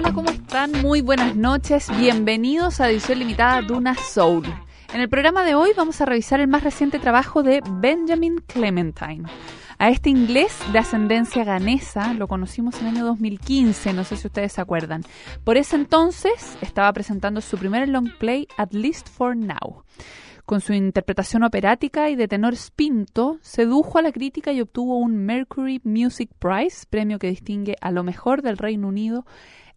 Hola, ¿cómo están? Muy buenas noches. Bienvenidos a edición limitada Duna Soul. En el programa de hoy vamos a revisar el más reciente trabajo de Benjamin Clementine. A este inglés de ascendencia ganesa lo conocimos en el año 2015, no sé si ustedes se acuerdan. Por ese entonces estaba presentando su primer long play, At Least for Now. Con su interpretación operática y de tenor spinto, sedujo a la crítica y obtuvo un Mercury Music Prize, premio que distingue a lo mejor del Reino Unido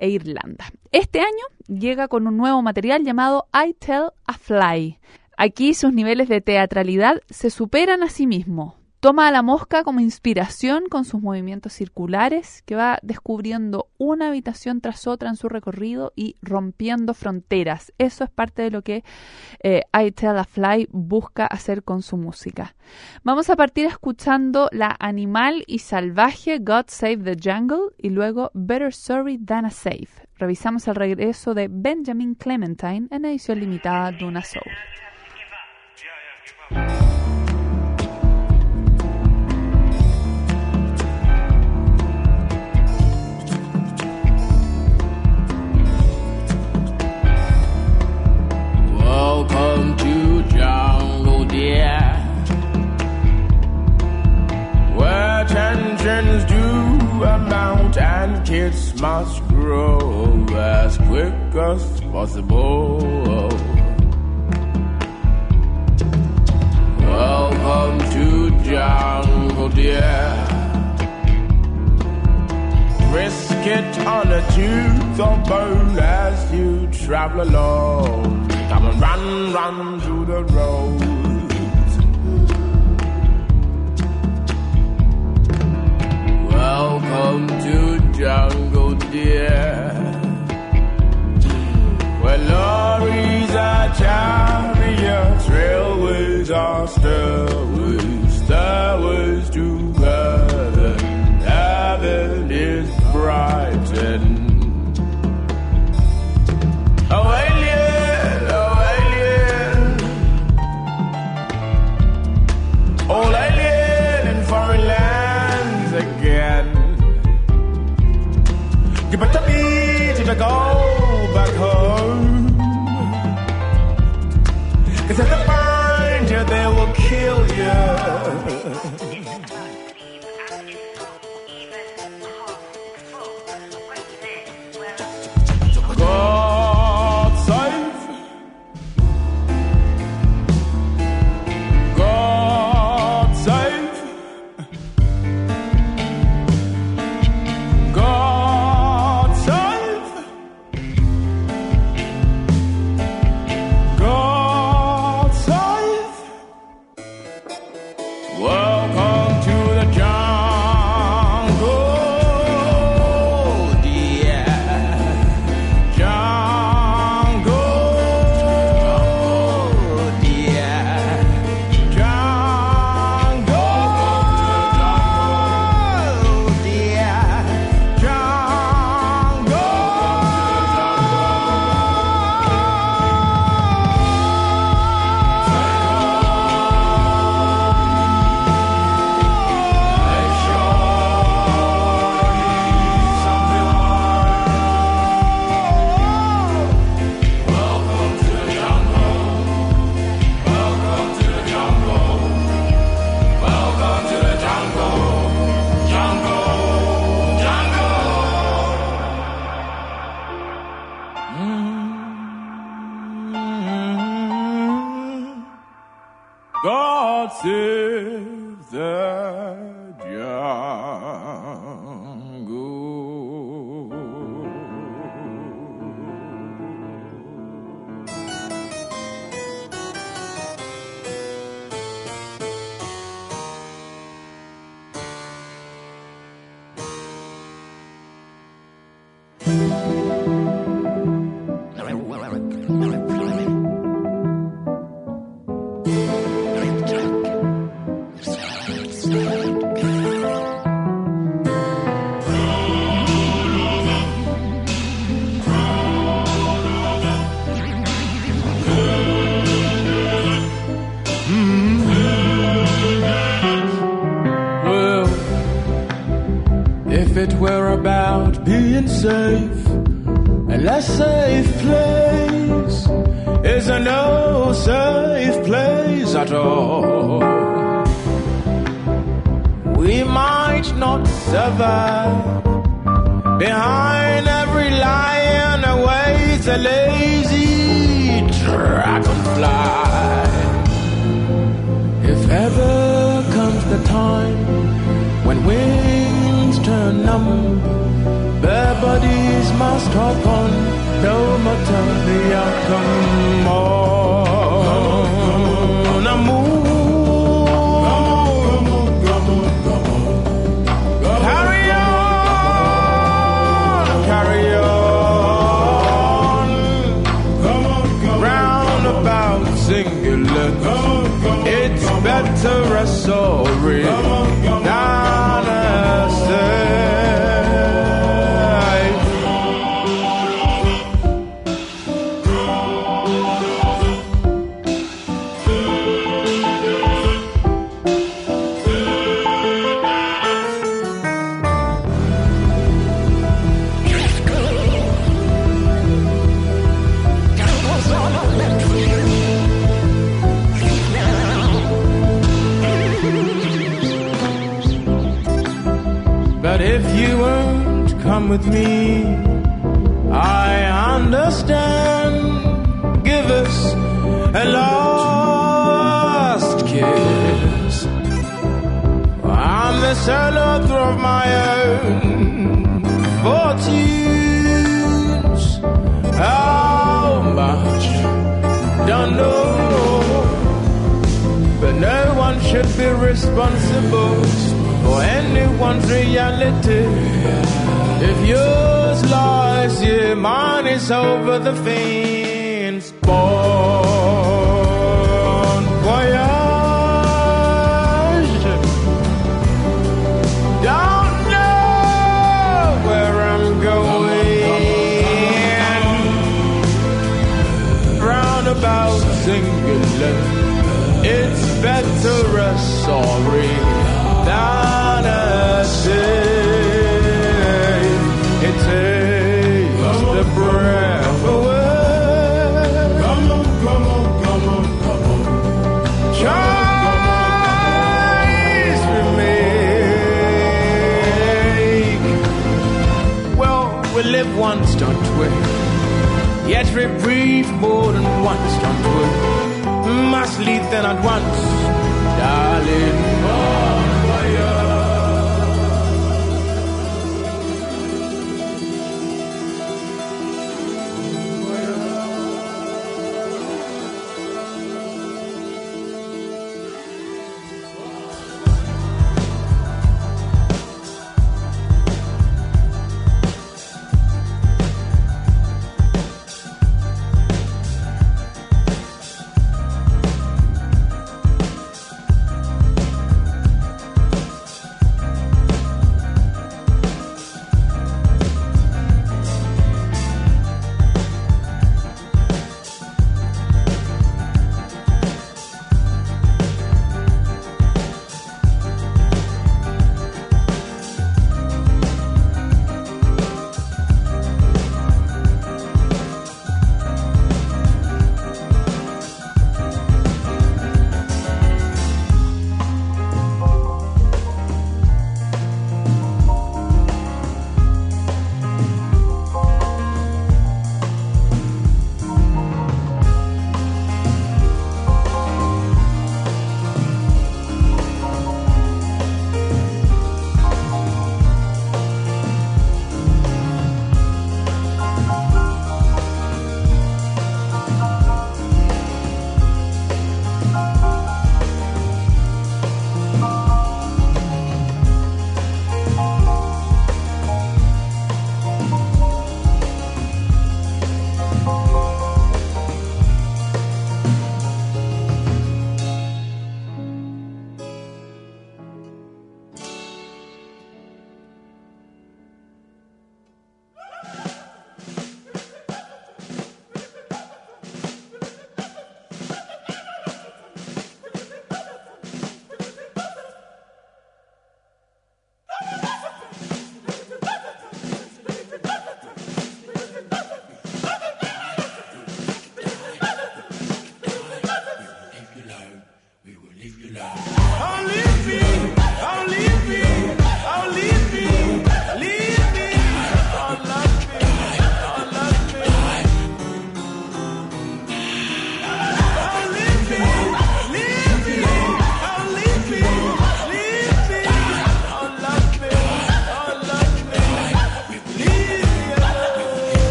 e Irlanda. Este año llega con un nuevo material llamado I Tell a Fly. Aquí sus niveles de teatralidad se superan a sí mismo, Toma a la mosca como inspiración con sus movimientos circulares, que va descubriendo una habitación tras otra en su recorrido y rompiendo fronteras. Eso es parte de lo que eh, I Tell a Fly busca hacer con su música. Vamos a partir escuchando la animal y salvaje God Save the Jungle y luego Better Sorry Than a Safe. Revisamos el regreso de Benjamin Clementine en edición limitada de una Soul. Kids must grow as quick as possible. Welcome to jungle, dear. Risk it on a tooth or bone as you travel along. Come and run, run through the roads. Welcome to jungle, dear. Where lorries are chariots, railways are stairways, stairways to heaven. Heaven is bright and save the bodies must hop on, no matter the outcome. On a move. Carry on, carry on. Roundabout singular. It's better a sorry with me, I understand. Give us a last kiss. I'm the author of my own fortunes. How much? Don't know. But no one should be responsible for anyone's reality. If yours lies here, mine is over the fence. Bon we live once, don't we? Yet we breathe more than once, don't we? Must leave then at once, darling.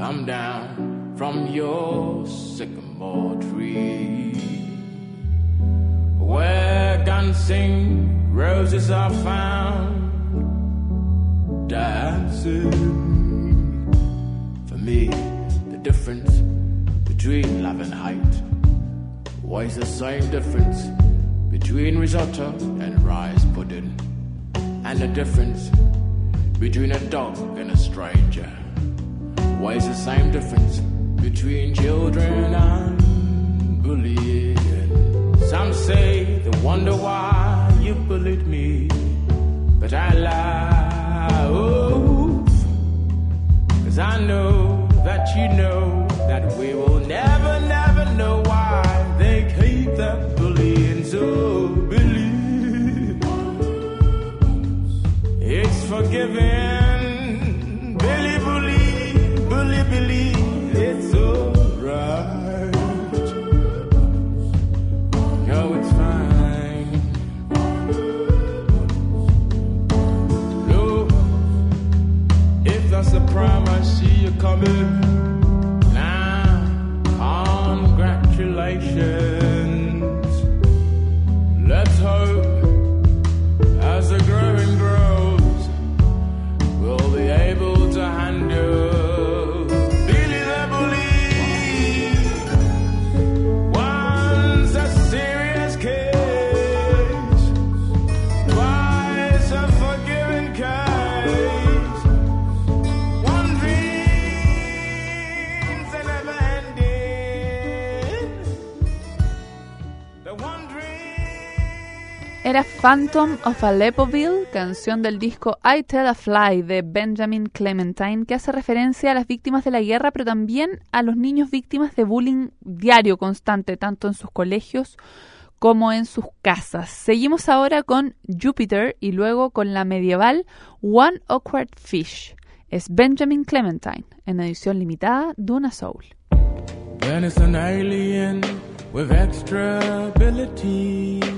Come down from your sycamore tree. Where guns sing, roses are found, dancing For me the difference between love and. Why is the same difference between risotto and rice pudding? And the difference between a dog and a stranger? Why is the same difference between children and bullying? Some say they wonder why you bullied me, but I lie. Cause I know that you know that we will never you Phantom of Aleppoville, canción del disco I Tell a Fly de Benjamin Clementine, que hace referencia a las víctimas de la guerra, pero también a los niños víctimas de bullying diario constante, tanto en sus colegios como en sus casas. Seguimos ahora con Jupiter y luego con la medieval One Awkward Fish. Es Benjamin Clementine, en edición limitada Duna Soul. pushed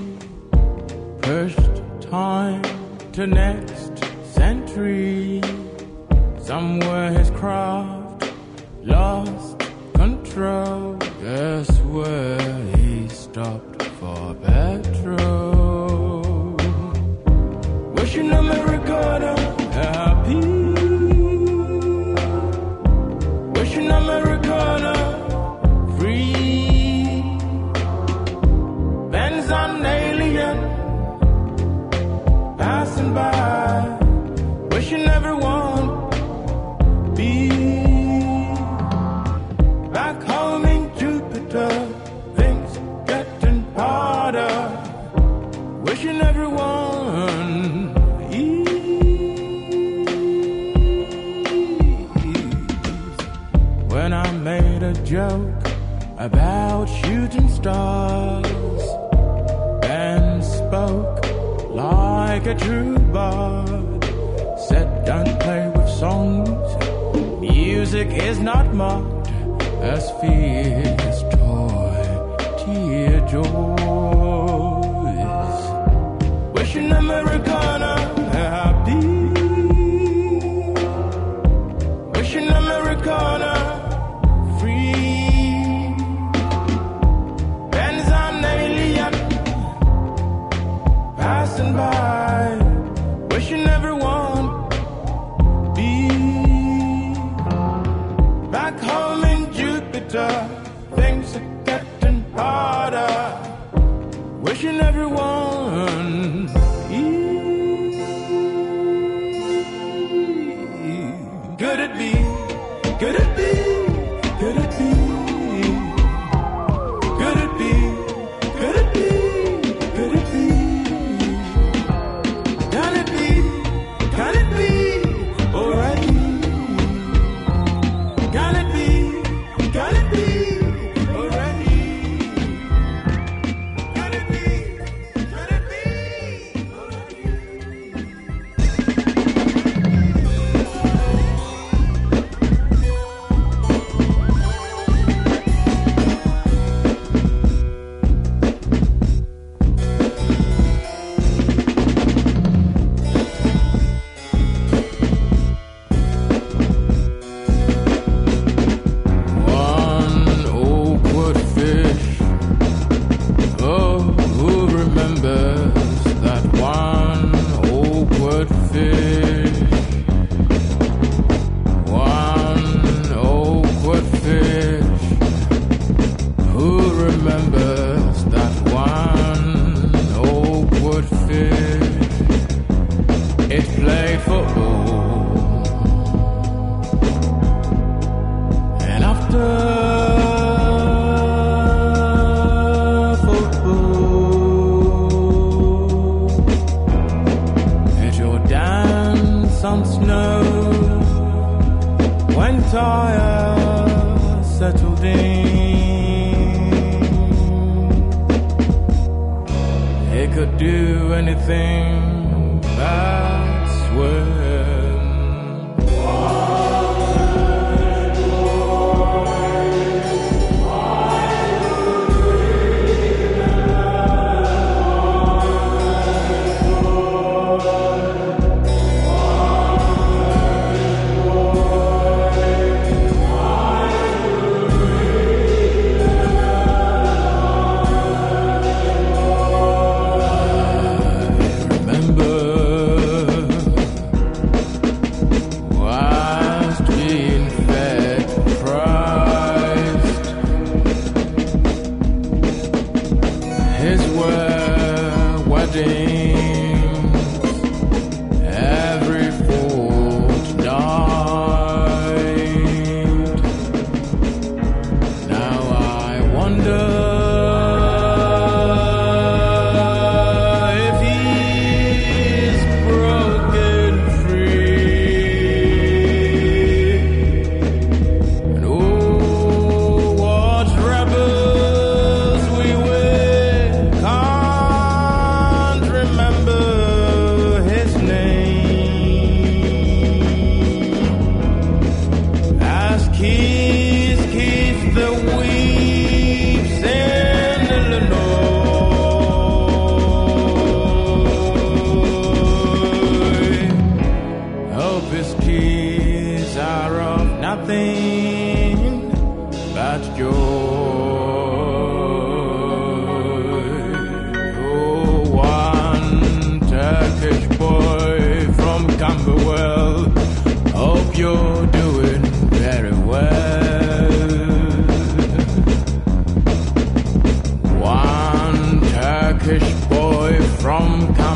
time to next century. Somewhere his craft lost control. Guess where he stopped harder, wishing everyone ease. When I made a joke about shooting stars and spoke like a true bard. Sit down, play with songs. Music is not mocked as fear's toy, tear joys.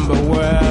remember where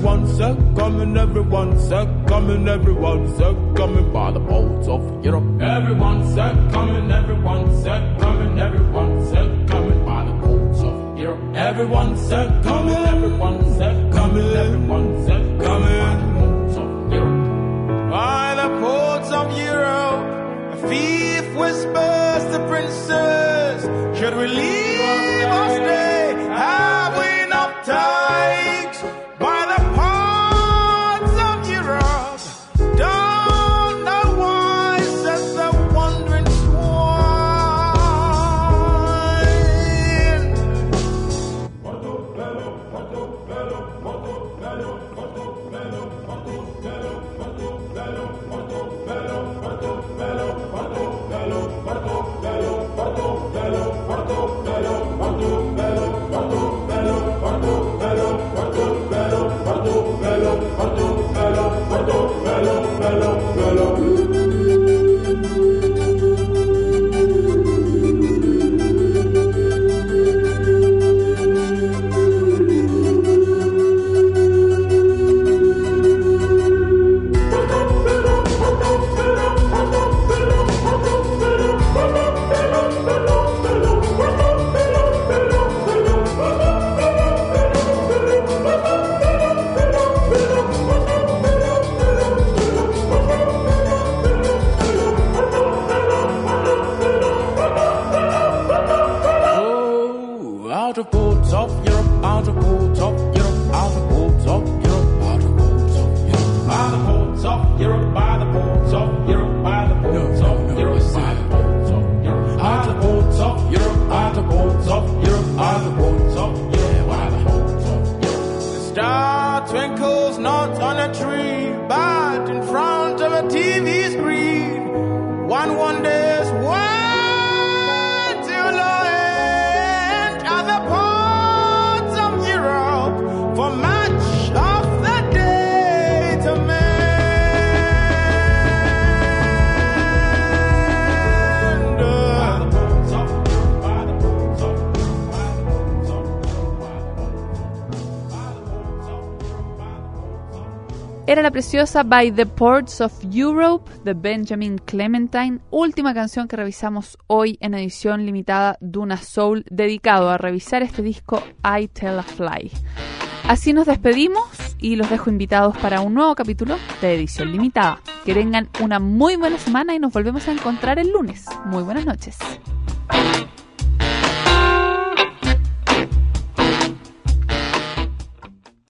everyone's a coming, everyone's a coming, everyone's a coming by the boats of Europe. Everyone's a coming, everyone's a coming, everyone's a coming by the boats of Europe. Everyone's a coming, everyone's a coming, everyone's a coming by the boats of Europe. A thief whispers to princes, should we leave us there? Era la preciosa By the Ports of Europe de Benjamin Clementine, última canción que revisamos hoy en edición limitada Duna Soul, dedicado a revisar este disco I Tell a Fly. Así nos despedimos y los dejo invitados para un nuevo capítulo de edición limitada. Que tengan una muy buena semana y nos volvemos a encontrar el lunes. Muy buenas noches.